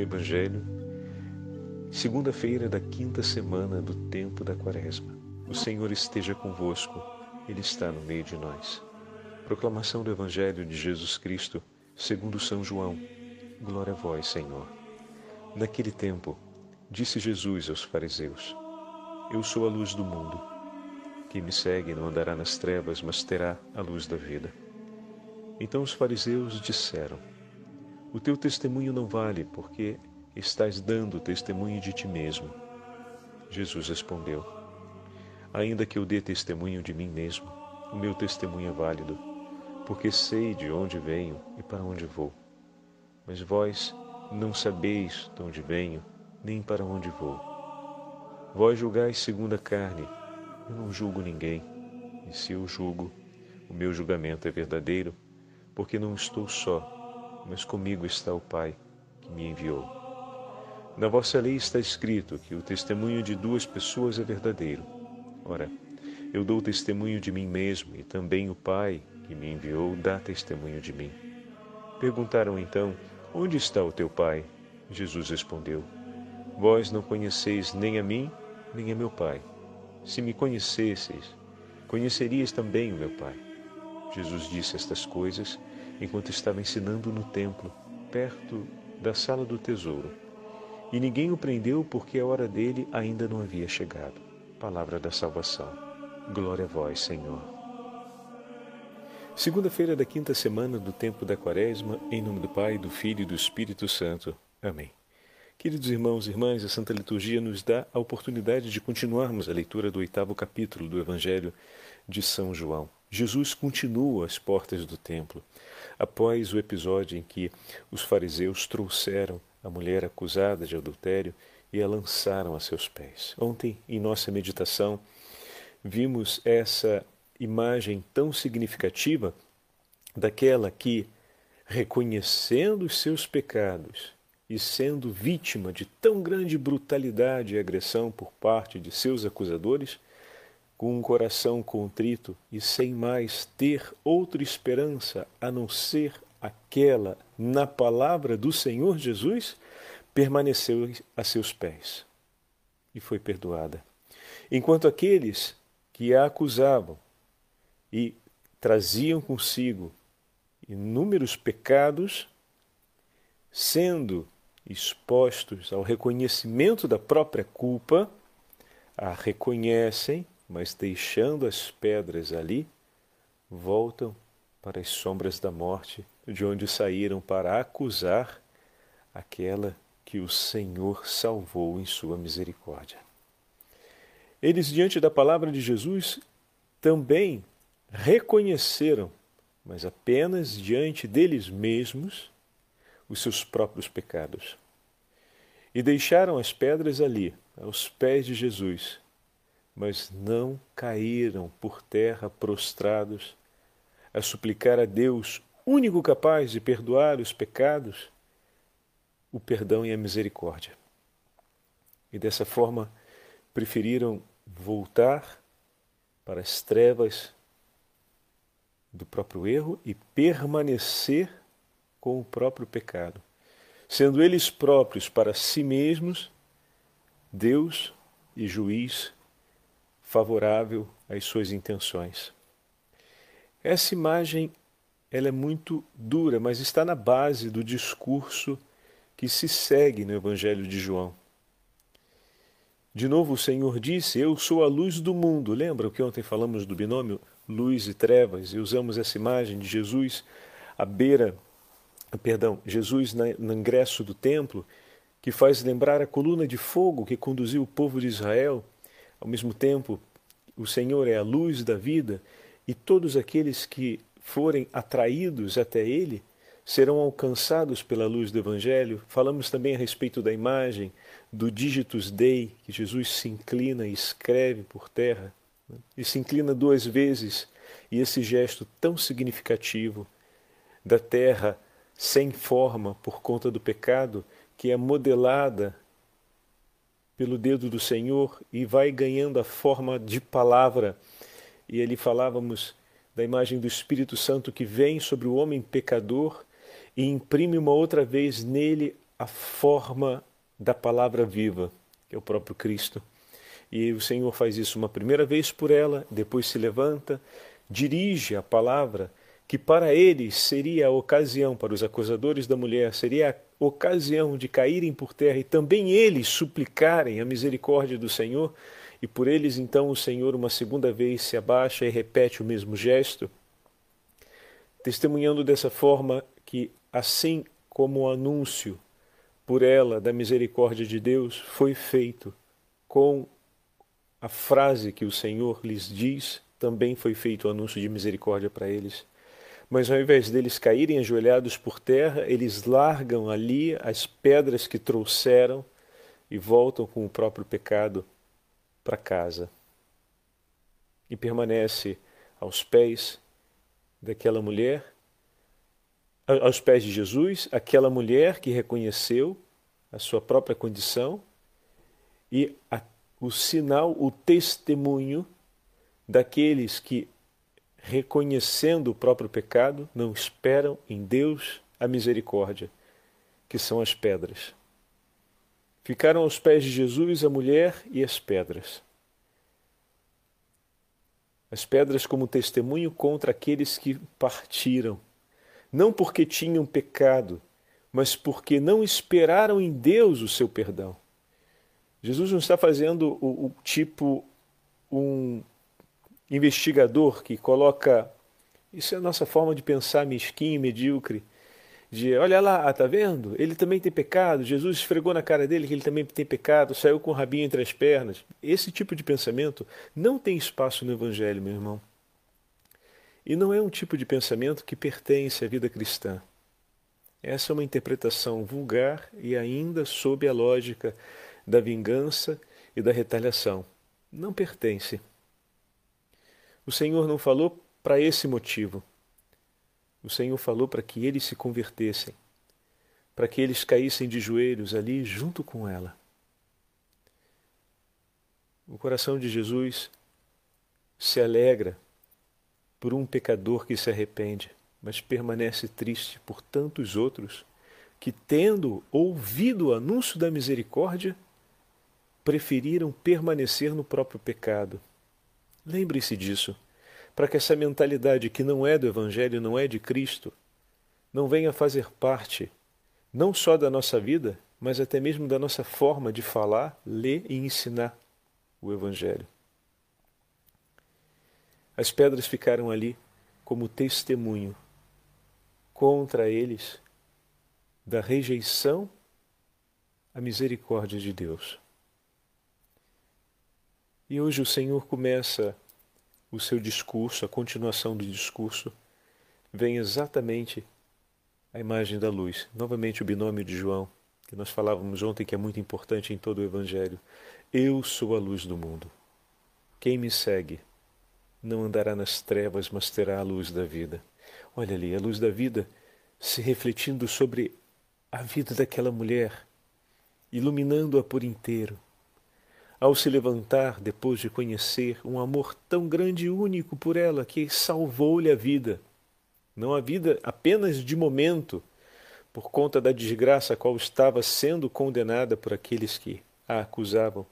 Evangelho, segunda-feira da quinta semana do tempo da Quaresma. O Senhor esteja convosco, Ele está no meio de nós. Proclamação do Evangelho de Jesus Cristo, segundo São João. Glória a vós, Senhor. Naquele tempo, disse Jesus aos fariseus: Eu sou a luz do mundo. Quem me segue não andará nas trevas, mas terá a luz da vida. Então os fariseus disseram: o teu testemunho não vale, porque estás dando testemunho de ti mesmo. Jesus respondeu: Ainda que eu dê testemunho de mim mesmo, o meu testemunho é válido, porque sei de onde venho e para onde vou. Mas vós não sabeis de onde venho, nem para onde vou. Vós julgais segundo a carne, eu não julgo ninguém, e se eu julgo, o meu julgamento é verdadeiro, porque não estou só mas comigo está o Pai que me enviou. Na vossa lei está escrito que o testemunho de duas pessoas é verdadeiro. Ora, eu dou testemunho de mim mesmo e também o Pai que me enviou dá testemunho de mim. Perguntaram então: Onde está o teu Pai? Jesus respondeu: Vós não conheceis nem a mim, nem a meu Pai. Se me conhecesseis, conhecerias também o meu Pai. Jesus disse estas coisas enquanto estava ensinando no templo, perto da sala do tesouro. E ninguém o prendeu porque a hora dele ainda não havia chegado. Palavra da salvação. Glória a vós, Senhor. Segunda-feira da quinta semana do tempo da Quaresma, em nome do Pai, do Filho e do Espírito Santo. Amém. Queridos irmãos e irmãs, a Santa Liturgia nos dá a oportunidade de continuarmos a leitura do oitavo capítulo do Evangelho de São João. Jesus continua às portas do templo após o episódio em que os fariseus trouxeram a mulher acusada de adultério e a lançaram a seus pés. Ontem, em nossa meditação, vimos essa imagem tão significativa daquela que, reconhecendo os seus pecados e sendo vítima de tão grande brutalidade e agressão por parte de seus acusadores, com um coração contrito e sem mais ter outra esperança a não ser aquela na palavra do Senhor Jesus, permaneceu a seus pés e foi perdoada. Enquanto aqueles que a acusavam e traziam consigo inúmeros pecados, sendo expostos ao reconhecimento da própria culpa, a reconhecem mas deixando as pedras ali, voltam para as sombras da morte, de onde saíram para acusar aquela que o Senhor salvou em sua misericórdia. Eles, diante da palavra de Jesus, também reconheceram, mas apenas diante deles mesmos, os seus próprios pecados. E deixaram as pedras ali, aos pés de Jesus, mas não caíram por terra prostrados a suplicar a Deus, único capaz de perdoar os pecados, o perdão e a misericórdia. E dessa forma preferiram voltar para as trevas do próprio erro e permanecer com o próprio pecado, sendo eles próprios para si mesmos Deus e juiz favorável às suas intenções. Essa imagem ela é muito dura, mas está na base do discurso que se segue no Evangelho de João. De novo, o Senhor disse: Eu sou a luz do mundo. Lembra que ontem falamos do binômio luz e trevas e usamos essa imagem de Jesus à beira, perdão, Jesus no ingresso do templo, que faz lembrar a coluna de fogo que conduziu o povo de Israel ao mesmo tempo, o Senhor é a luz da vida e todos aqueles que forem atraídos até Ele serão alcançados pela luz do Evangelho. Falamos também a respeito da imagem do Digitus Dei, que Jesus se inclina e escreve por terra, né? e se inclina duas vezes, e esse gesto tão significativo da terra sem forma por conta do pecado, que é modelada pelo dedo do Senhor e vai ganhando a forma de palavra. E ali falávamos da imagem do Espírito Santo que vem sobre o homem pecador e imprime uma outra vez nele a forma da palavra viva, que é o próprio Cristo. E o Senhor faz isso uma primeira vez por ela, depois se levanta, dirige a palavra que para eles seria a ocasião, para os acusadores da mulher, seria a ocasião de caírem por terra e também eles suplicarem a misericórdia do Senhor, e por eles então o Senhor uma segunda vez se abaixa e repete o mesmo gesto, testemunhando dessa forma que, assim como o anúncio por ela da misericórdia de Deus foi feito com a frase que o Senhor lhes diz, também foi feito o anúncio de misericórdia para eles. Mas ao invés deles caírem ajoelhados por terra, eles largam ali as pedras que trouxeram e voltam com o próprio pecado para casa. E permanece aos pés daquela mulher, aos pés de Jesus, aquela mulher que reconheceu a sua própria condição e a o sinal, o testemunho daqueles que, reconhecendo o próprio pecado, não esperam em Deus a misericórdia, que são as pedras. Ficaram aos pés de Jesus a mulher e as pedras. As pedras como testemunho contra aqueles que partiram, não porque tinham pecado, mas porque não esperaram em Deus o seu perdão. Jesus não está fazendo o, o tipo um investigador que coloca. Isso é a nossa forma de pensar mesquinho, medíocre. De olha lá, tá vendo? Ele também tem pecado. Jesus esfregou na cara dele que ele também tem pecado, saiu com o rabinho entre as pernas. Esse tipo de pensamento não tem espaço no Evangelho, meu irmão. E não é um tipo de pensamento que pertence à vida cristã. Essa é uma interpretação vulgar e ainda sob a lógica da vingança e da retaliação. Não pertence. O Senhor não falou para esse motivo. O Senhor falou para que eles se convertessem, para que eles caíssem de joelhos ali junto com ela. O coração de Jesus se alegra por um pecador que se arrepende, mas permanece triste por tantos outros que, tendo ouvido o anúncio da misericórdia, preferiram permanecer no próprio pecado. Lembre-se disso, para que essa mentalidade que não é do Evangelho, não é de Cristo, não venha fazer parte não só da nossa vida, mas até mesmo da nossa forma de falar, ler e ensinar o Evangelho. As pedras ficaram ali como testemunho contra eles da rejeição à misericórdia de Deus. E hoje o Senhor começa o seu discurso, a continuação do discurso, vem exatamente a imagem da luz. Novamente o binômio de João, que nós falávamos ontem que é muito importante em todo o Evangelho. Eu sou a luz do mundo. Quem me segue não andará nas trevas, mas terá a luz da vida. Olha ali, a luz da vida se refletindo sobre a vida daquela mulher, iluminando-a por inteiro ao se levantar depois de conhecer um amor tão grande e único por ela que salvou-lhe a vida. Não a vida apenas de momento, por conta da desgraça a qual estava sendo condenada por aqueles que a acusavam,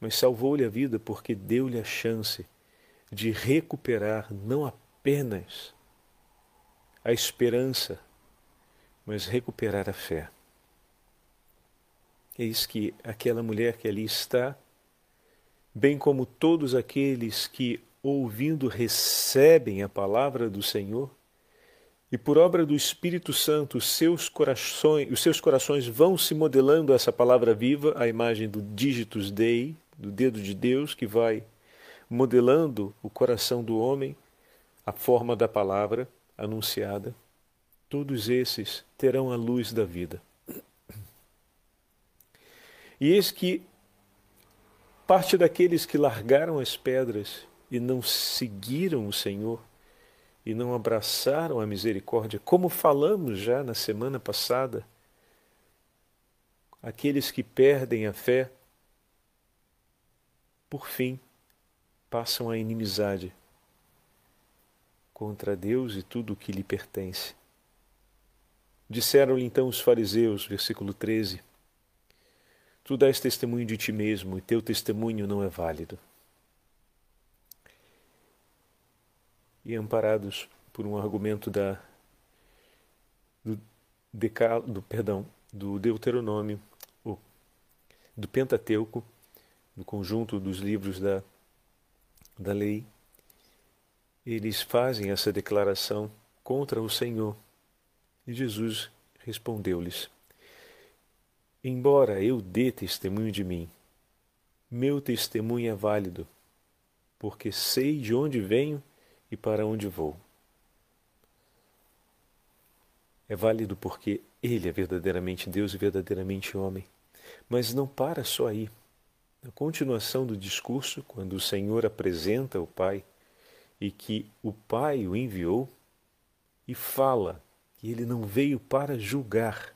mas salvou-lhe a vida porque deu-lhe a chance de recuperar não apenas a esperança, mas recuperar a fé. Eis que aquela mulher que ali está bem como todos aqueles que, ouvindo, recebem a palavra do Senhor, e por obra do Espírito Santo, seus corações, os seus corações vão se modelando essa palavra viva, a imagem do digitus Dei, do dedo de Deus que vai modelando o coração do homem, a forma da palavra anunciada. Todos esses terão a luz da vida. E eis que Parte daqueles que largaram as pedras e não seguiram o Senhor e não abraçaram a misericórdia, como falamos já na semana passada, aqueles que perdem a fé, por fim, passam a inimizade contra Deus e tudo o que lhe pertence. Disseram-lhe então os fariseus, versículo 13: Tu dás testemunho de ti mesmo e teu testemunho não é válido. E amparados por um argumento da do, decal, do perdão do Deuteronômio, do Pentateuco, do conjunto dos livros da, da lei, eles fazem essa declaração contra o Senhor. E Jesus respondeu-lhes: Embora eu dê testemunho de mim, meu testemunho é válido, porque sei de onde venho e para onde vou. É válido porque Ele é verdadeiramente Deus e verdadeiramente homem. Mas não para só aí. Na continuação do discurso, quando o Senhor apresenta o Pai e que o Pai o enviou, e fala que ele não veio para julgar,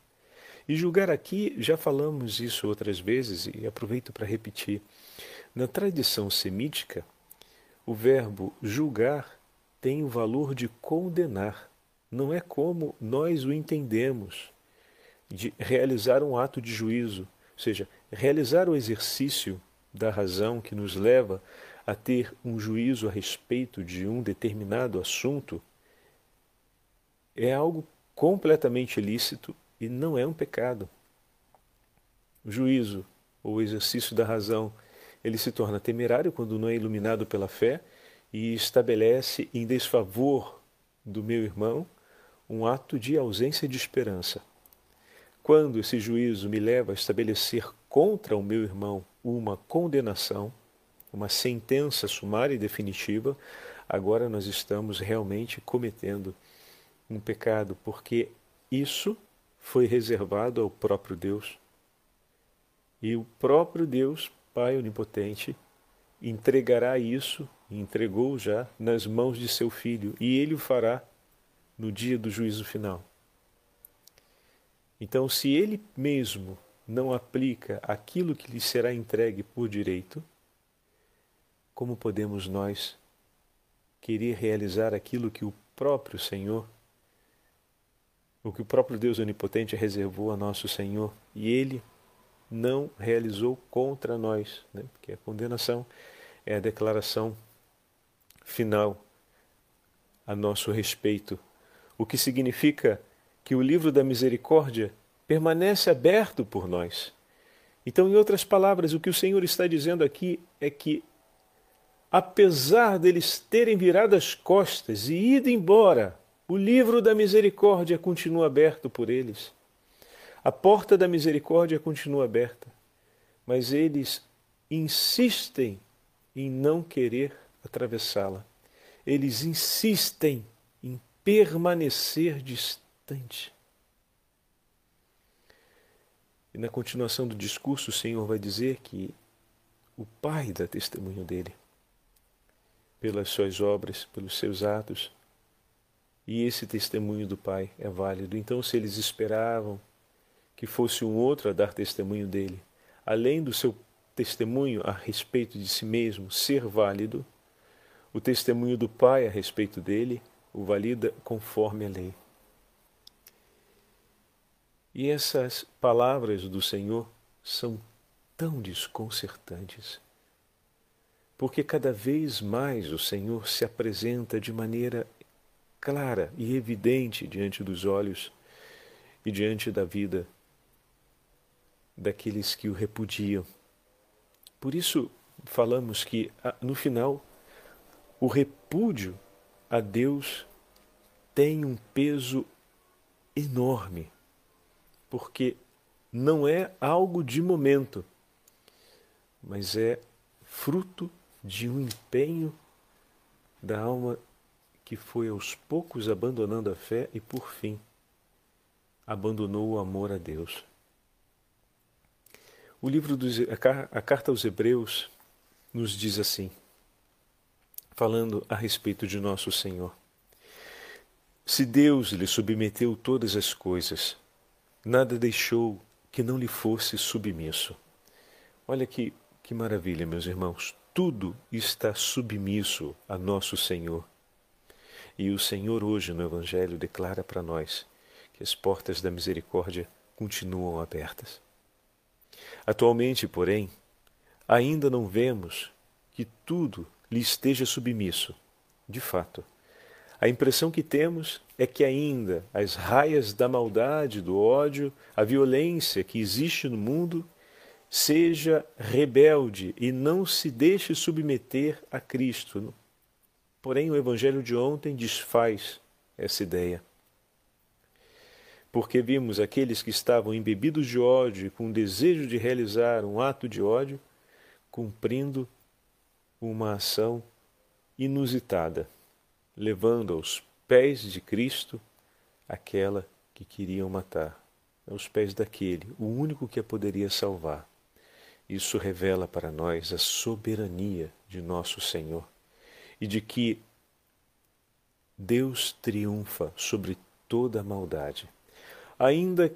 e julgar aqui, já falamos isso outras vezes e aproveito para repetir. Na tradição semítica, o verbo julgar tem o valor de condenar. Não é como nós o entendemos, de realizar um ato de juízo, ou seja, realizar o exercício da razão que nos leva a ter um juízo a respeito de um determinado assunto é algo completamente ilícito e não é um pecado. O juízo, ou o exercício da razão, ele se torna temerário quando não é iluminado pela fé e estabelece em desfavor do meu irmão um ato de ausência de esperança. Quando esse juízo me leva a estabelecer contra o meu irmão uma condenação, uma sentença sumária e definitiva, agora nós estamos realmente cometendo um pecado, porque isso foi reservado ao próprio Deus. E o próprio Deus, Pai Onipotente, entregará isso, entregou já, nas mãos de seu Filho, e ele o fará no dia do juízo final. Então, se ele mesmo não aplica aquilo que lhe será entregue por direito, como podemos nós querer realizar aquilo que o próprio Senhor o que o próprio Deus Onipotente reservou a nosso Senhor e ele não realizou contra nós, né? porque a condenação é a declaração final a nosso respeito, o que significa que o livro da misericórdia permanece aberto por nós. Então, em outras palavras, o que o Senhor está dizendo aqui é que, apesar deles terem virado as costas e ido embora o livro da misericórdia continua aberto por eles. A porta da misericórdia continua aberta, mas eles insistem em não querer atravessá-la. Eles insistem em permanecer distante. E na continuação do discurso, o Senhor vai dizer que o Pai dá testemunho dele, pelas suas obras, pelos seus atos, e esse testemunho do Pai é válido. Então, se eles esperavam que fosse um outro a dar testemunho dele, além do seu testemunho a respeito de si mesmo ser válido, o testemunho do Pai a respeito dele o valida conforme a lei. E essas palavras do Senhor são tão desconcertantes, porque cada vez mais o Senhor se apresenta de maneira clara e evidente diante dos olhos e diante da vida daqueles que o repudiam. Por isso, falamos que ah, no final o repúdio a Deus tem um peso enorme, porque não é algo de momento, mas é fruto de um empenho da alma que foi aos poucos abandonando a fé e, por fim, abandonou o amor a Deus. O livro dos, a carta aos Hebreus nos diz assim, falando a respeito de nosso Senhor: Se Deus lhe submeteu todas as coisas, nada deixou que não lhe fosse submisso. Olha que, que maravilha, meus irmãos. Tudo está submisso a nosso Senhor. E o Senhor hoje no Evangelho declara para nós que as portas da misericórdia continuam abertas. Atualmente, porém, ainda não vemos que tudo lhe esteja submisso. De fato, a impressão que temos é que ainda as raias da maldade, do ódio, a violência que existe no mundo seja rebelde e não se deixe submeter a Cristo. Porém, o Evangelho de ontem desfaz essa ideia. Porque vimos aqueles que estavam embebidos de ódio e com desejo de realizar um ato de ódio, cumprindo uma ação inusitada, levando aos pés de Cristo aquela que queriam matar, aos pés daquele, o único que a poderia salvar. Isso revela para nós a soberania de nosso Senhor e de que Deus triunfa sobre toda a maldade. Ainda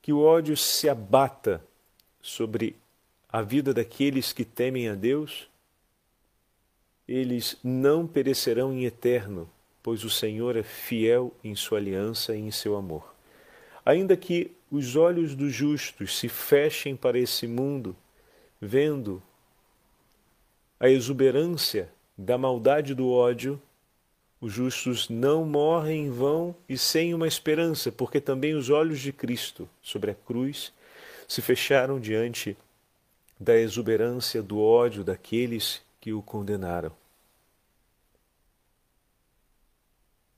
que o ódio se abata sobre a vida daqueles que temem a Deus, eles não perecerão em eterno, pois o Senhor é fiel em sua aliança e em seu amor. Ainda que os olhos dos justos se fechem para esse mundo, vendo a exuberância da maldade do ódio, os justos não morrem em vão e sem uma esperança, porque também os olhos de Cristo sobre a cruz se fecharam diante da exuberância do ódio daqueles que o condenaram.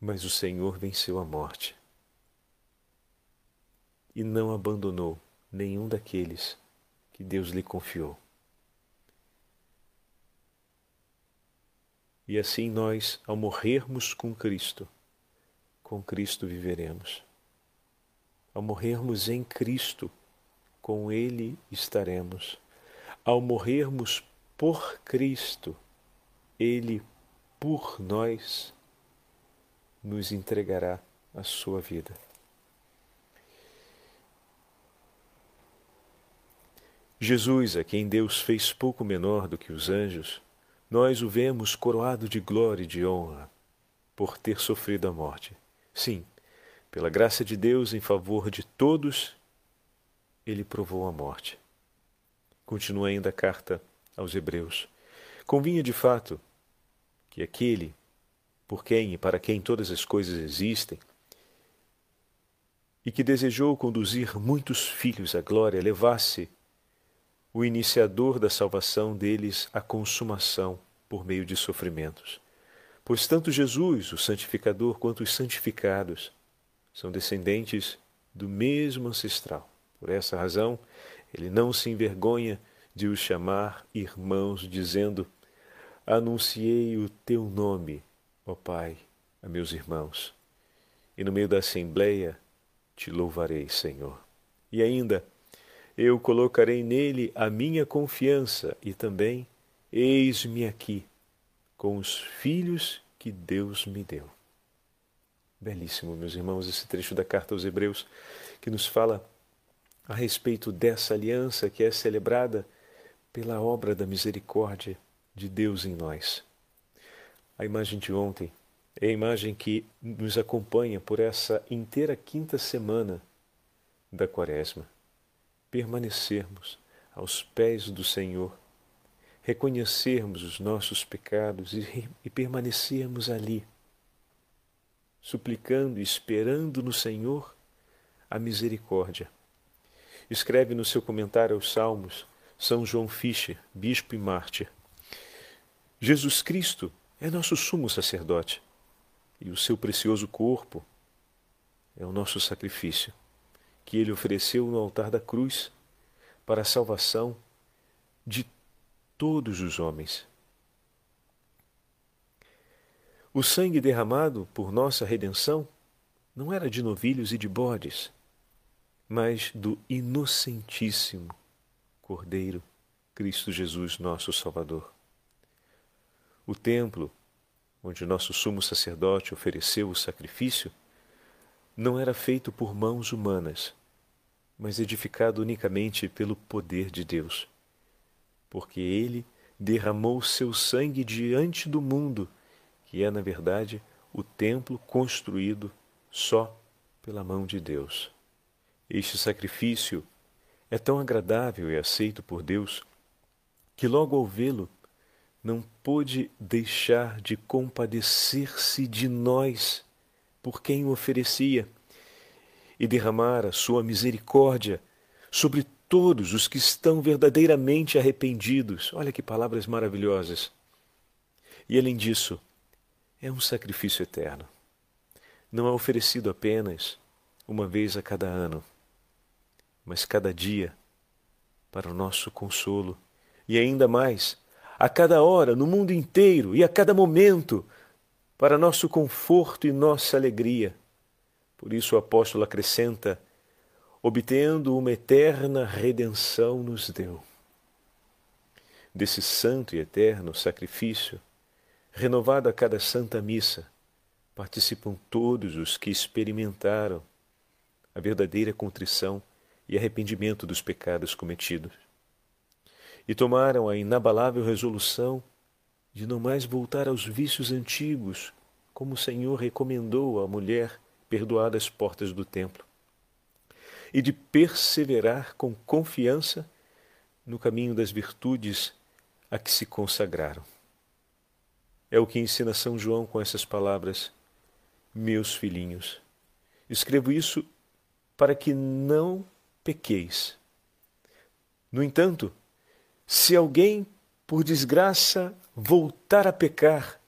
Mas o Senhor venceu a morte e não abandonou nenhum daqueles que Deus lhe confiou. E assim nós, ao morrermos com Cristo, com Cristo viveremos. Ao morrermos em Cristo, com Ele estaremos ao morrermos por Cristo, Ele por nós nos entregará a sua vida. Jesus, a quem Deus fez pouco menor do que os anjos, nós o vemos coroado de glória e de honra por ter sofrido a morte. Sim, pela graça de Deus em favor de todos, ele provou a morte. Continua ainda a carta aos Hebreus. Convinha de fato que aquele por quem e para quem todas as coisas existem, e que desejou conduzir muitos filhos à glória, levasse o iniciador da salvação deles à consumação por meio de sofrimentos. Pois tanto Jesus, o santificador, quanto os santificados são descendentes do mesmo ancestral. Por essa razão, ele não se envergonha de os chamar irmãos, dizendo: Anunciei o teu nome, ó Pai, a meus irmãos, e no meio da assembleia te louvarei, Senhor. E ainda, eu colocarei nele a minha confiança e também, eis-me aqui, com os filhos que Deus me deu. Belíssimo, meus irmãos, esse trecho da carta aos Hebreus que nos fala a respeito dessa aliança que é celebrada pela obra da misericórdia de Deus em nós. A imagem de ontem é a imagem que nos acompanha por essa inteira quinta semana da Quaresma. Permanecermos aos pés do Senhor, reconhecermos os nossos pecados e, e permanecermos ali, suplicando e esperando no Senhor a misericórdia escreve no seu comentário aos Salmos São João Fischer, bispo e mártir. Jesus Cristo é nosso sumo sacerdote e o seu precioso corpo é o nosso sacrifício, que ele ofereceu no altar da cruz para a salvação de todos os homens. O sangue derramado por nossa redenção não era de novilhos e de bodes, mas do inocentíssimo Cordeiro, Cristo Jesus, nosso Salvador. O templo, onde nosso sumo sacerdote ofereceu o sacrifício, não era feito por mãos humanas, mas edificado unicamente pelo poder de Deus, porque ele derramou seu sangue diante do mundo, que é, na verdade, o templo construído só pela mão de Deus. Este sacrifício é tão agradável e aceito por Deus que, logo ao vê-lo, não pôde deixar de compadecer-se de nós por quem o oferecia e derramar a sua misericórdia sobre todos os que estão verdadeiramente arrependidos. Olha que palavras maravilhosas. E além disso, é um sacrifício eterno. Não é oferecido apenas uma vez a cada ano, mas cada dia para o nosso consolo e ainda mais a cada hora no mundo inteiro e a cada momento para nosso conforto e nossa alegria. Por isso o apóstolo acrescenta obtendo uma eterna redenção, nos deu. Desse santo e eterno sacrifício, renovado a cada santa missa, participam todos os que experimentaram a verdadeira contrição e arrependimento dos pecados cometidos, e tomaram a inabalável resolução de não mais voltar aos vícios antigos, como o Senhor recomendou à mulher perdoada às portas do templo e de perseverar com confiança no caminho das virtudes a que se consagraram. É o que ensina São João com essas palavras: Meus filhinhos, escrevo isso para que não pequeis. No entanto, se alguém, por desgraça, voltar a pecar,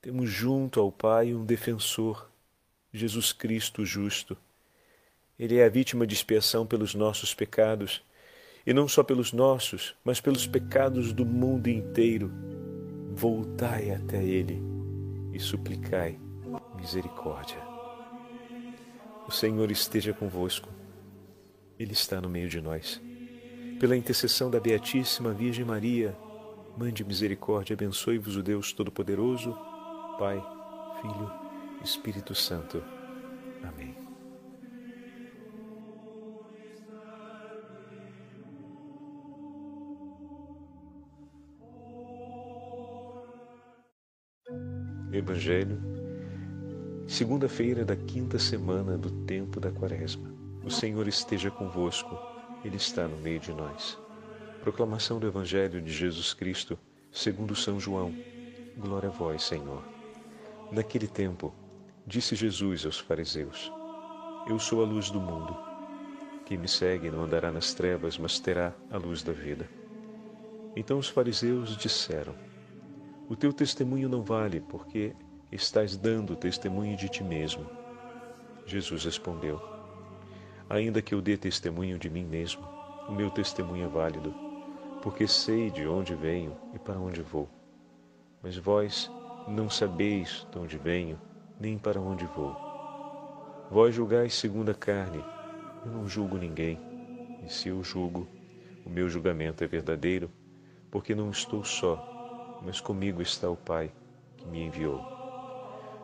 temos junto ao Pai um defensor, Jesus Cristo justo ele é a vítima de expiação pelos nossos pecados, e não só pelos nossos, mas pelos pecados do mundo inteiro. Voltai até Ele e suplicai misericórdia. O Senhor esteja convosco, Ele está no meio de nós. Pela intercessão da Beatíssima Virgem Maria, mande misericórdia, abençoe-vos o Deus Todo-Poderoso, Pai, Filho, Espírito Santo. Amém. Evangelho, segunda-feira da quinta semana do tempo da Quaresma. O Senhor esteja convosco, Ele está no meio de nós. Proclamação do Evangelho de Jesus Cristo, segundo São João. Glória a vós, Senhor. Naquele tempo, disse Jesus aos fariseus: Eu sou a luz do mundo. Quem me segue não andará nas trevas, mas terá a luz da vida. Então os fariseus disseram: o teu testemunho não vale, porque estás dando testemunho de ti mesmo. Jesus respondeu: Ainda que eu dê testemunho de mim mesmo, o meu testemunho é válido, porque sei de onde venho e para onde vou. Mas vós não sabeis de onde venho, nem para onde vou. Vós julgais segundo a carne, eu não julgo ninguém, e se eu julgo, o meu julgamento é verdadeiro, porque não estou só mas comigo está o Pai que me enviou.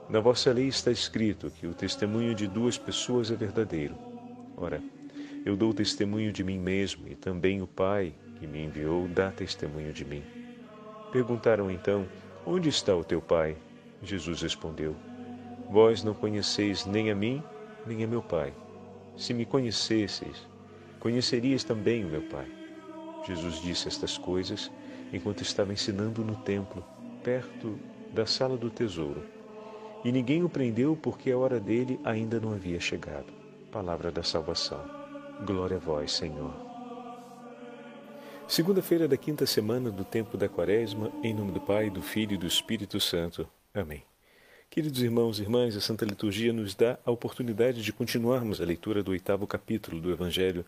Na vossa lei está escrito que o testemunho de duas pessoas é verdadeiro. Ora, eu dou testemunho de mim mesmo e também o Pai que me enviou dá testemunho de mim. Perguntaram então: Onde está o teu Pai? Jesus respondeu: Vós não conheceis nem a mim, nem a meu Pai. Se me conhecesseis, conhecerias também o meu Pai. Jesus disse estas coisas enquanto estava ensinando no templo, perto da sala do tesouro. E ninguém o prendeu porque a hora dele ainda não havia chegado. Palavra da salvação. Glória a vós, Senhor. Segunda-feira da quinta semana do tempo da Quaresma, em nome do Pai, do Filho e do Espírito Santo. Amém. Queridos irmãos e irmãs, a Santa Liturgia nos dá a oportunidade de continuarmos a leitura do oitavo capítulo do Evangelho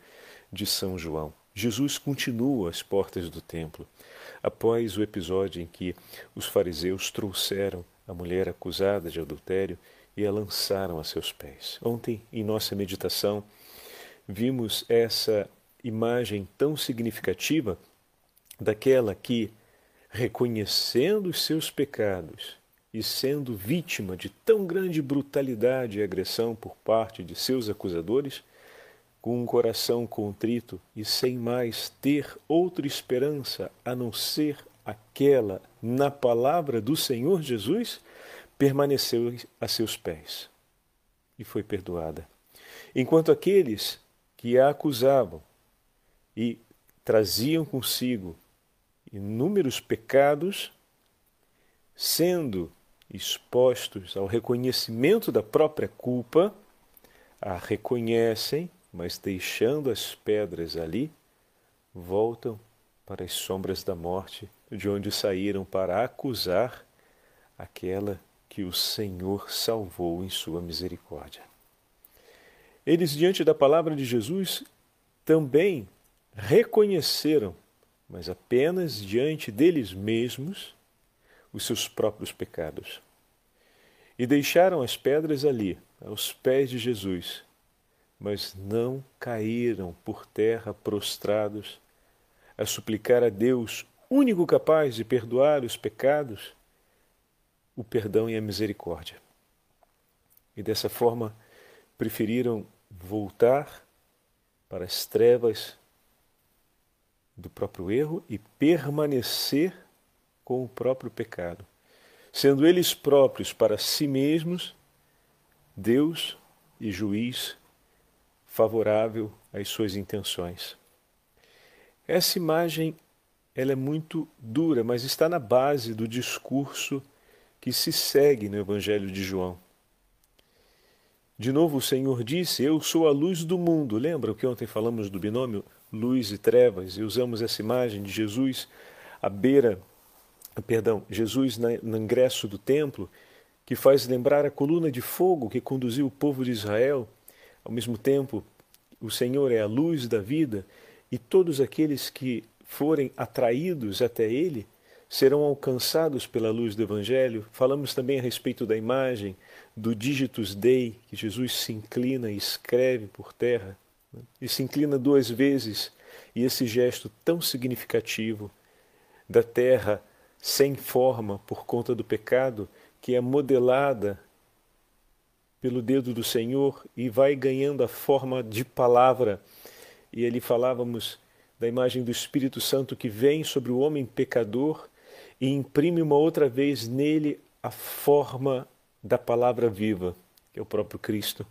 de São João. Jesus continua às portas do templo, após o episódio em que os fariseus trouxeram a mulher acusada de adultério e a lançaram a seus pés. Ontem, em nossa meditação, vimos essa imagem tão significativa daquela que, reconhecendo os seus pecados e sendo vítima de tão grande brutalidade e agressão por parte de seus acusadores, com um coração contrito e sem mais ter outra esperança a não ser aquela na palavra do Senhor Jesus, permaneceu a seus pés. e foi perdoada. Enquanto aqueles que a acusavam e traziam consigo inúmeros pecados, sendo expostos ao reconhecimento da própria culpa, a reconhecem, mas deixando as pedras ali, voltam para as sombras da morte, de onde saíram para acusar aquela que o Senhor salvou em sua misericórdia. Eles, diante da palavra de Jesus, também reconheceram, mas apenas diante deles mesmos, os seus próprios pecados. E deixaram as pedras ali, aos pés de Jesus, mas não caíram por terra prostrados a suplicar a Deus, único capaz de perdoar os pecados, o perdão e a misericórdia. E dessa forma preferiram voltar para as trevas do próprio erro e permanecer com o próprio pecado, sendo eles próprios para si mesmos Deus e juiz favorável às suas intenções. Essa imagem ela é muito dura, mas está na base do discurso que se segue no Evangelho de João. De novo, o Senhor disse: Eu sou a luz do mundo. Lembra que ontem falamos do binômio luz e trevas e usamos essa imagem de Jesus à beira, perdão, Jesus no ingresso do templo, que faz lembrar a coluna de fogo que conduziu o povo de Israel. Ao mesmo tempo, o Senhor é a luz da vida e todos aqueles que forem atraídos até Ele serão alcançados pela luz do Evangelho. Falamos também a respeito da imagem do Digitus Dei, que Jesus se inclina e escreve por terra? E se inclina duas vezes, e esse gesto tão significativo da terra sem forma por conta do pecado, que é modelada pelo dedo do Senhor e vai ganhando a forma de palavra. E ali falávamos da imagem do Espírito Santo que vem sobre o homem pecador e imprime uma outra vez nele a forma da palavra viva, que é o próprio Cristo.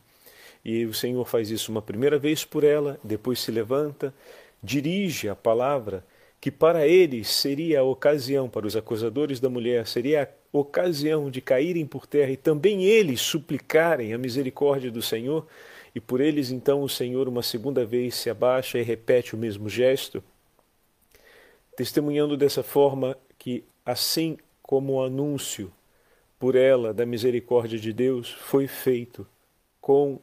E o Senhor faz isso uma primeira vez por ela, depois se levanta, dirige a palavra, que para eles seria a ocasião, para os acusadores da mulher, seria a ocasião de caírem por terra e também eles suplicarem a misericórdia do Senhor, e por eles então o Senhor uma segunda vez se abaixa e repete o mesmo gesto, testemunhando dessa forma que, assim como o anúncio por ela da misericórdia de Deus foi feito com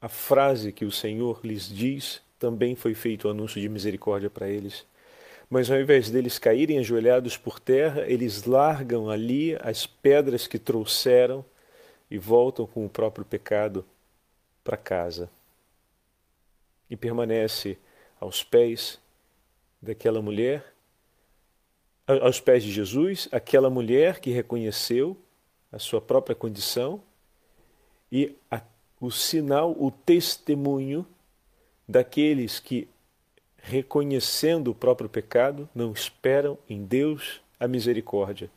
a frase que o Senhor lhes diz, também foi feito o anúncio de misericórdia para eles. Mas ao invés deles caírem ajoelhados por terra, eles largam ali as pedras que trouxeram e voltam com o próprio pecado para casa. E permanece aos pés daquela mulher aos pés de Jesus, aquela mulher que reconheceu a sua própria condição e a, o sinal, o testemunho daqueles que, reconhecendo o próprio pecado, não esperam em Deus a misericórdia,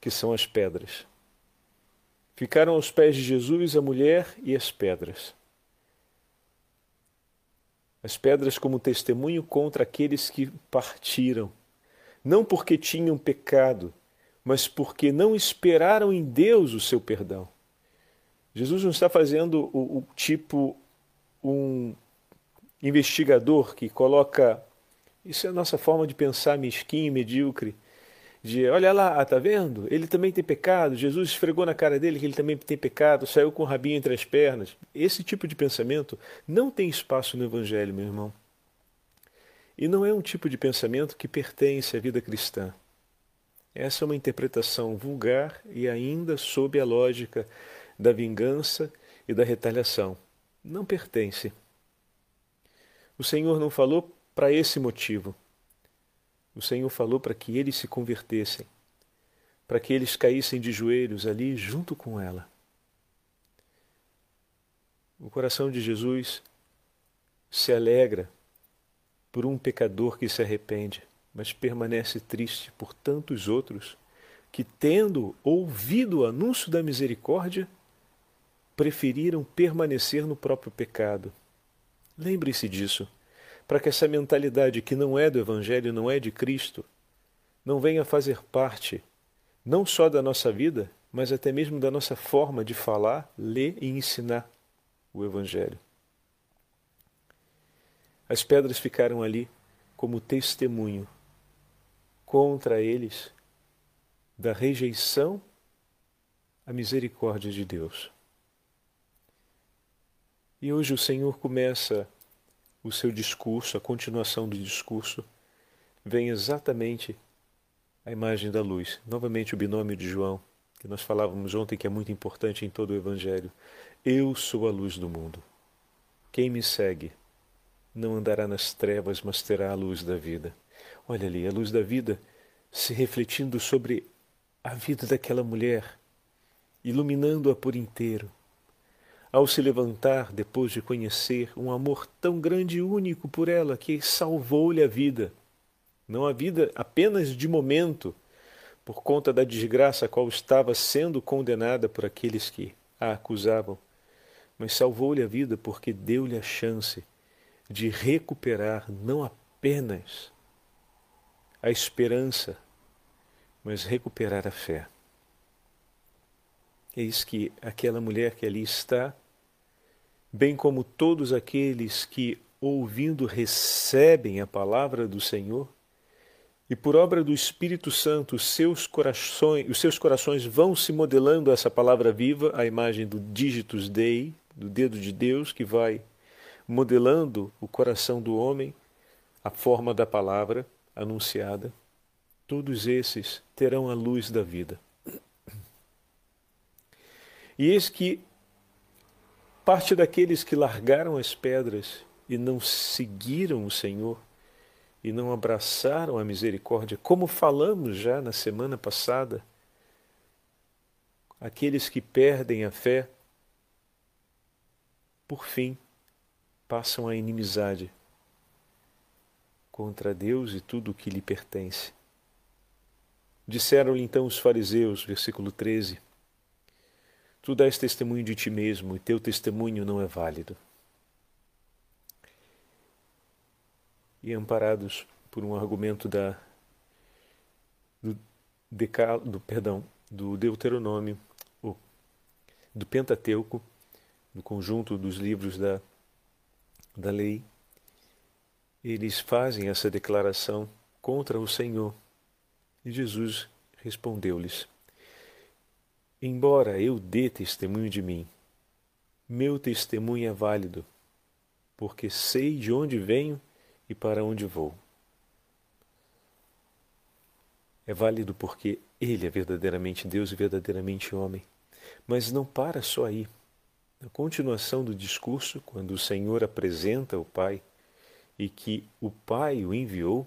que são as pedras. Ficaram aos pés de Jesus a mulher e as pedras. As pedras como testemunho contra aqueles que partiram não porque tinham pecado, mas porque não esperaram em Deus o seu perdão. Jesus não está fazendo o, o tipo um investigador que coloca. Isso é a nossa forma de pensar mesquinho medíocre. De olha lá, tá vendo? Ele também tem pecado. Jesus esfregou na cara dele que ele também tem pecado, saiu com o rabinho entre as pernas. Esse tipo de pensamento não tem espaço no Evangelho, meu irmão. E não é um tipo de pensamento que pertence à vida cristã. Essa é uma interpretação vulgar e ainda sob a lógica da vingança e da retaliação. Não pertence. O Senhor não falou para esse motivo. O Senhor falou para que eles se convertessem, para que eles caíssem de joelhos ali junto com ela. O coração de Jesus se alegra por um pecador que se arrepende, mas permanece triste por tantos outros que, tendo ouvido o anúncio da misericórdia, preferiram permanecer no próprio pecado. Lembre-se disso, para que essa mentalidade que não é do Evangelho, não é de Cristo, não venha fazer parte não só da nossa vida, mas até mesmo da nossa forma de falar, ler e ensinar o Evangelho. As pedras ficaram ali como testemunho contra eles da rejeição à misericórdia de Deus. E hoje o Senhor começa o seu discurso, a continuação do discurso, vem exatamente a imagem da luz. Novamente o binômio de João, que nós falávamos ontem que é muito importante em todo o Evangelho. Eu sou a luz do mundo. Quem me segue não andará nas trevas, mas terá a luz da vida. Olha ali, a luz da vida se refletindo sobre a vida daquela mulher, iluminando-a por inteiro ao se levantar depois de conhecer um amor tão grande e único por ela que salvou-lhe a vida. Não a vida apenas de momento, por conta da desgraça a qual estava sendo condenada por aqueles que a acusavam, mas salvou-lhe a vida porque deu-lhe a chance de recuperar não apenas a esperança, mas recuperar a fé. Eis que aquela mulher que ali está, bem como todos aqueles que, ouvindo, recebem a palavra do Senhor, e por obra do Espírito Santo, seus corações, os seus corações vão se modelando essa palavra viva, a imagem do digitus Dei, do dedo de Deus, que vai modelando o coração do homem, a forma da palavra anunciada. Todos esses terão a luz da vida. E eis que parte daqueles que largaram as pedras e não seguiram o Senhor e não abraçaram a misericórdia, como falamos já na semana passada, aqueles que perdem a fé, por fim, passam a inimizade contra Deus e tudo o que lhe pertence. Disseram-lhe então os fariseus, versículo 13: Tu dás testemunho de ti mesmo e teu testemunho não é válido. E amparados por um argumento da do, do perdão do Deuteronômio, do Pentateuco, do conjunto dos livros da, da lei, eles fazem essa declaração contra o Senhor. E Jesus respondeu-lhes: Embora eu dê testemunho de mim, meu testemunho é válido, porque sei de onde venho e para onde vou. É válido porque ele é verdadeiramente Deus e verdadeiramente homem. Mas não para só aí. Na continuação do discurso, quando o Senhor apresenta o Pai e que o Pai o enviou,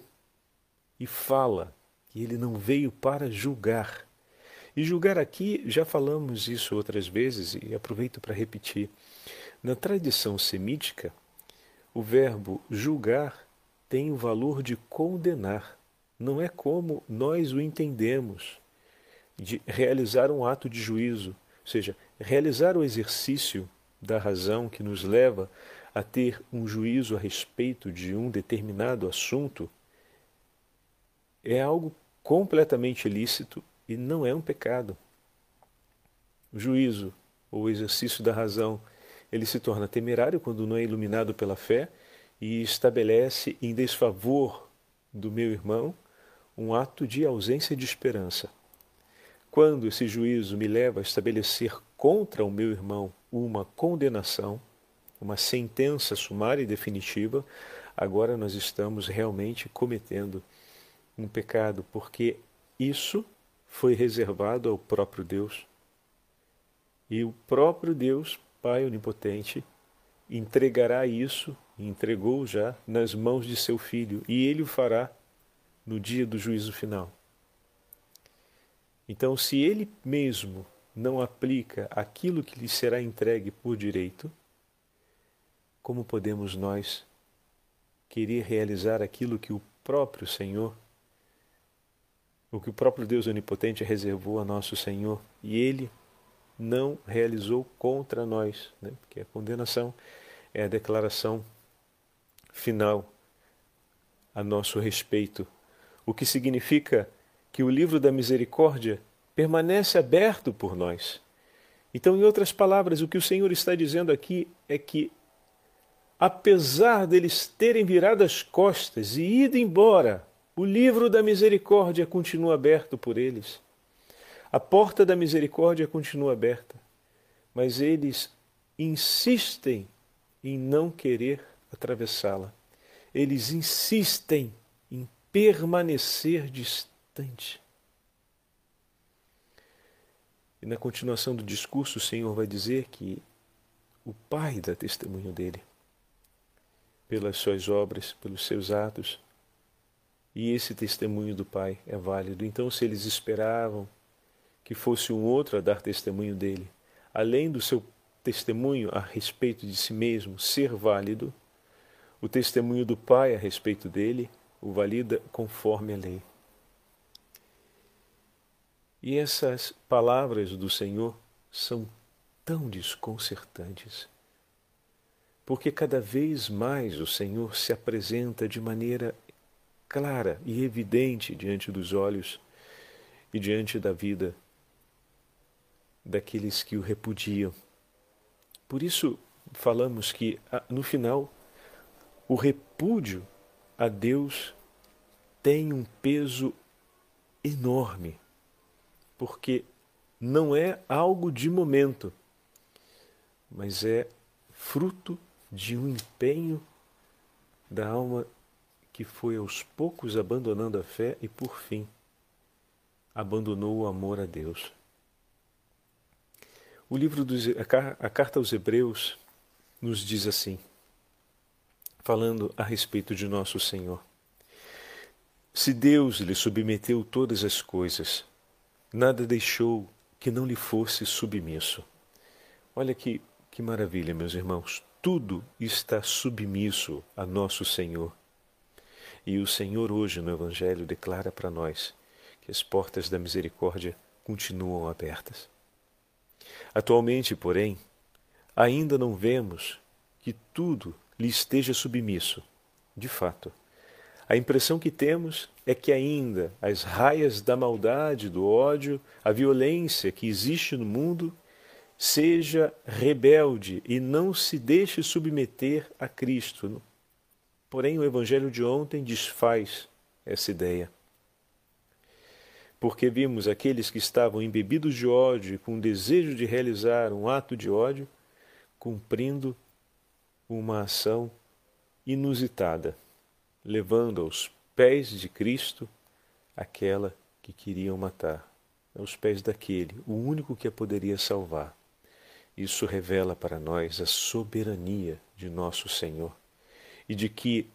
e fala que ele não veio para julgar, e julgar aqui, já falamos isso outras vezes e aproveito para repetir. Na tradição semítica, o verbo julgar tem o valor de condenar. Não é como nós o entendemos, de realizar um ato de juízo, ou seja, realizar o exercício da razão que nos leva a ter um juízo a respeito de um determinado assunto é algo completamente ilícito e não é um pecado. O juízo ou o exercício da razão, ele se torna temerário quando não é iluminado pela fé e estabelece em desfavor do meu irmão um ato de ausência de esperança. Quando esse juízo me leva a estabelecer contra o meu irmão uma condenação, uma sentença sumária e definitiva, agora nós estamos realmente cometendo um pecado, porque isso foi reservado ao próprio Deus. E o próprio Deus, Pai Onipotente, entregará isso, entregou já, nas mãos de seu Filho, e ele o fará no dia do juízo final. Então, se ele mesmo não aplica aquilo que lhe será entregue por direito, como podemos nós querer realizar aquilo que o próprio Senhor o que o próprio Deus Onipotente reservou a nosso Senhor, e Ele não realizou contra nós, né? porque a condenação é a declaração final a nosso respeito, o que significa que o livro da misericórdia permanece aberto por nós. Então, em outras palavras, o que o Senhor está dizendo aqui é que, apesar deles terem virado as costas e ido embora, o livro da misericórdia continua aberto por eles. A porta da misericórdia continua aberta, mas eles insistem em não querer atravessá-la. Eles insistem em permanecer distante. E na continuação do discurso, o Senhor vai dizer que o Pai dá testemunho dele, pelas suas obras, pelos seus atos, e esse testemunho do Pai é válido. Então, se eles esperavam que fosse um outro a dar testemunho dele, além do seu testemunho a respeito de si mesmo ser válido, o testemunho do Pai a respeito dele o valida conforme a lei. E essas palavras do Senhor são tão desconcertantes, porque cada vez mais o Senhor se apresenta de maneira clara e evidente diante dos olhos e diante da vida daqueles que o repudiam. Por isso, falamos que no final o repúdio a Deus tem um peso enorme porque não é algo de momento, mas é fruto de um empenho da alma que foi aos poucos abandonando a fé e, por fim, abandonou o amor a Deus. O livro dos, a carta aos Hebreus nos diz assim, falando a respeito de nosso Senhor: Se Deus lhe submeteu todas as coisas, nada deixou que não lhe fosse submisso. Olha que, que maravilha, meus irmãos. Tudo está submisso a nosso Senhor. E o Senhor, hoje no Evangelho, declara para nós que as portas da misericórdia continuam abertas. Atualmente, porém, ainda não vemos que tudo lhe esteja submisso. De fato, a impressão que temos é que ainda as raias da maldade, do ódio, a violência que existe no mundo seja rebelde e não se deixe submeter a Cristo. Porém, o Evangelho de ontem desfaz essa ideia. Porque vimos aqueles que estavam embebidos de ódio com desejo de realizar um ato de ódio, cumprindo uma ação inusitada levando aos pés de Cristo aquela que queriam matar, aos pés daquele, o único que a poderia salvar. Isso revela para nós a soberania de nosso Senhor e de que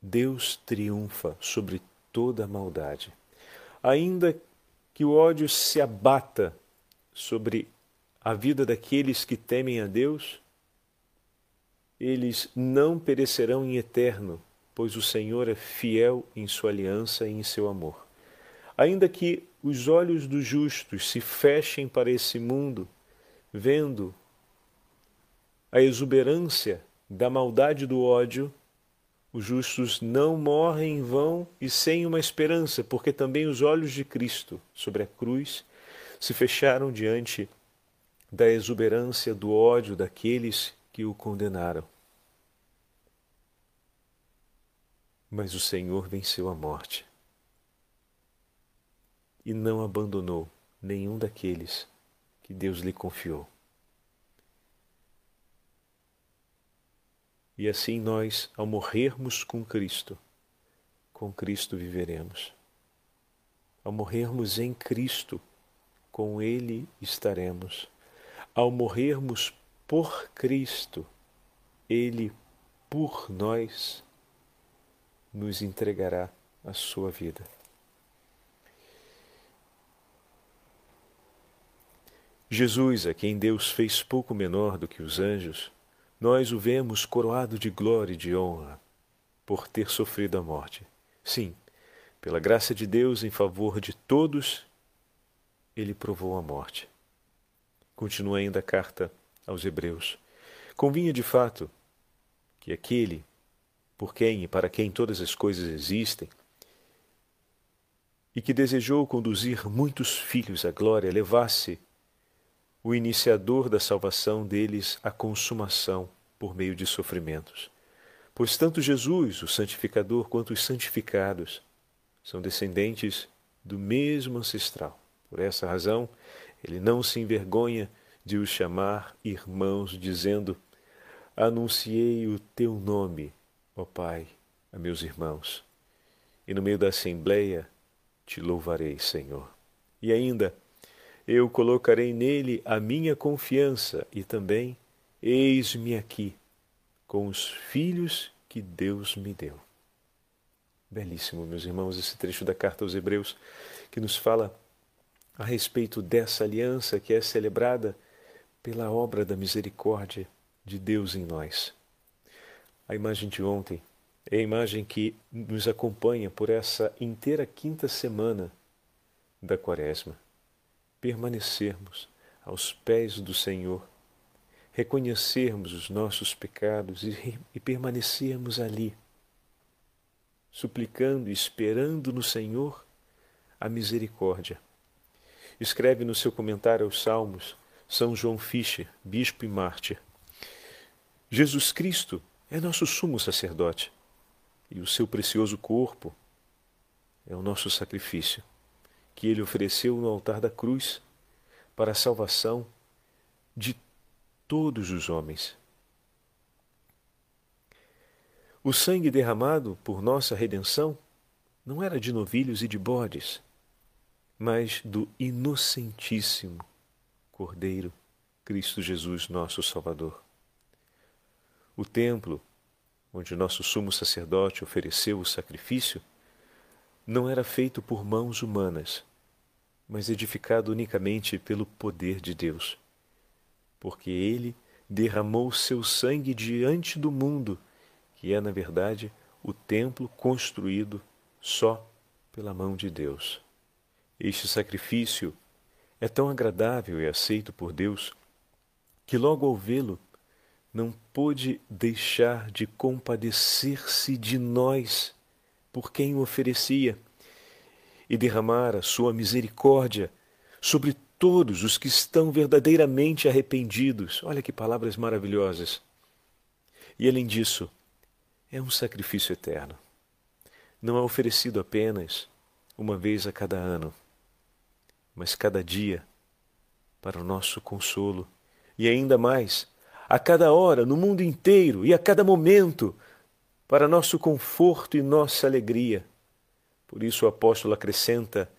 Deus triunfa sobre toda a maldade. Ainda que o ódio se abata sobre a vida daqueles que temem a Deus, eles não perecerão em eterno, pois o Senhor é fiel em sua aliança e em seu amor. Ainda que os olhos dos justos se fechem para esse mundo, vendo a exuberância da maldade do ódio, os justos não morrem em vão e sem uma esperança, porque também os olhos de Cristo sobre a cruz se fecharam diante da exuberância do ódio daqueles que o condenaram. Mas o Senhor venceu a morte e não abandonou nenhum daqueles que Deus lhe confiou. E assim nós, ao morrermos com Cristo, com Cristo viveremos. Ao morrermos em Cristo, com Ele estaremos. Ao morrermos por Cristo, Ele por nós nos entregará a sua vida. Jesus, a quem Deus fez pouco menor do que os anjos, nós o vemos coroado de glória e de honra por ter sofrido a morte. Sim, pela graça de Deus em favor de todos, ele provou a morte Continua ainda a carta aos Hebreus. Convinha de fato que aquele por quem e para quem todas as coisas existem, e que desejou conduzir muitos filhos à glória, levasse o iniciador da salvação deles à consumação por meio de sofrimentos. Pois tanto Jesus, o santificador, quanto os santificados são descendentes do mesmo ancestral. Por essa razão, ele não se envergonha de os chamar irmãos, dizendo: Anunciei o teu nome, ó Pai, a meus irmãos. E no meio da assembleia te louvarei, Senhor. E ainda, eu colocarei nele a minha confiança e também, eis-me aqui com os filhos que Deus me deu. Belíssimo, meus irmãos, esse trecho da carta aos Hebreus que nos fala a respeito dessa aliança que é celebrada pela obra da misericórdia de Deus em nós. A imagem de ontem é a imagem que nos acompanha por essa inteira quinta semana da Quaresma. Permanecermos aos pés do Senhor reconhecermos os nossos pecados e, e permanecermos ali, suplicando e esperando no Senhor a misericórdia. Escreve no seu comentário aos Salmos São João Fischer, bispo e mártir. Jesus Cristo é nosso sumo sacerdote e o seu precioso corpo é o nosso sacrifício, que ele ofereceu no altar da cruz para a salvação de todos os homens. O sangue derramado por nossa redenção não era de novilhos e de bodes, mas do inocentíssimo Cordeiro, Cristo Jesus, nosso Salvador. O templo, onde nosso sumo sacerdote ofereceu o sacrifício, não era feito por mãos humanas, mas edificado unicamente pelo poder de Deus porque ele derramou seu sangue diante do mundo, que é, na verdade, o templo construído só pela mão de Deus. Este sacrifício é tão agradável e aceito por Deus que, logo ao vê-lo, não pôde deixar de compadecer-se de nós por quem o oferecia e derramar a sua misericórdia sobre todos os que estão verdadeiramente arrependidos. Olha que palavras maravilhosas. E além disso, é um sacrifício eterno. Não é oferecido apenas uma vez a cada ano, mas cada dia para o nosso consolo e ainda mais a cada hora no mundo inteiro e a cada momento para nosso conforto e nossa alegria. Por isso o apóstolo acrescenta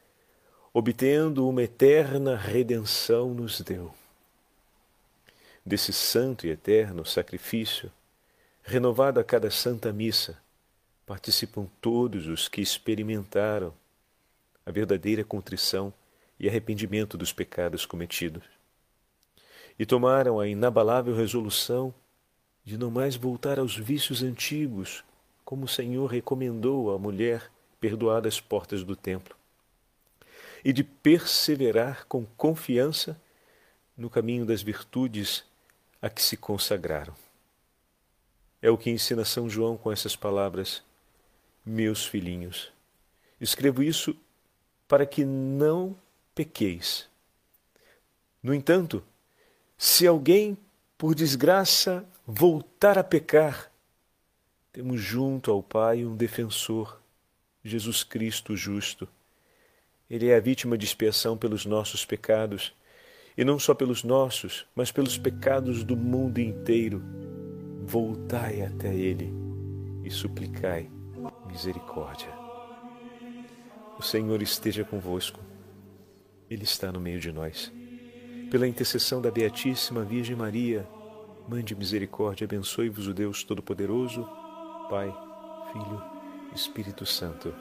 obtendo uma eterna redenção, nos deu. Desse santo e eterno sacrifício, renovado a cada santa missa, participam todos os que experimentaram a verdadeira contrição e arrependimento dos pecados cometidos e tomaram a inabalável resolução de não mais voltar aos vícios antigos, como o Senhor recomendou à mulher perdoada às portas do templo e de perseverar com confiança no caminho das virtudes a que se consagraram. É o que ensina São João com essas palavras: Meus filhinhos, escrevo isso para que não pequeis. No entanto, se alguém, por desgraça, voltar a pecar, temos junto ao Pai um defensor, Jesus Cristo justo ele é a vítima de expiação pelos nossos pecados, e não só pelos nossos, mas pelos pecados do mundo inteiro. Voltai até Ele e suplicai misericórdia. O Senhor esteja convosco, Ele está no meio de nós. Pela intercessão da Beatíssima Virgem Maria, mande misericórdia, abençoe-vos o Deus Todo-Poderoso, Pai, Filho, Espírito Santo.